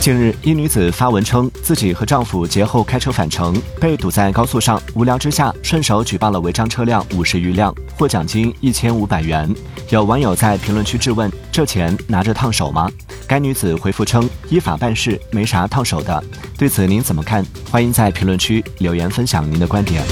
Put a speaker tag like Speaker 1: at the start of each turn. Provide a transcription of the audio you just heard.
Speaker 1: 近日一女子发文称自己和丈夫节后开车返程被堵在高速上无聊之下顺手举报了违章车辆五十余辆获奖金一千五百元。有网友在评论区质问这钱拿着烫手吗？该女子回复称依法办事没啥烫手的。对此您怎么看？欢迎在评论区留言分享您的观点。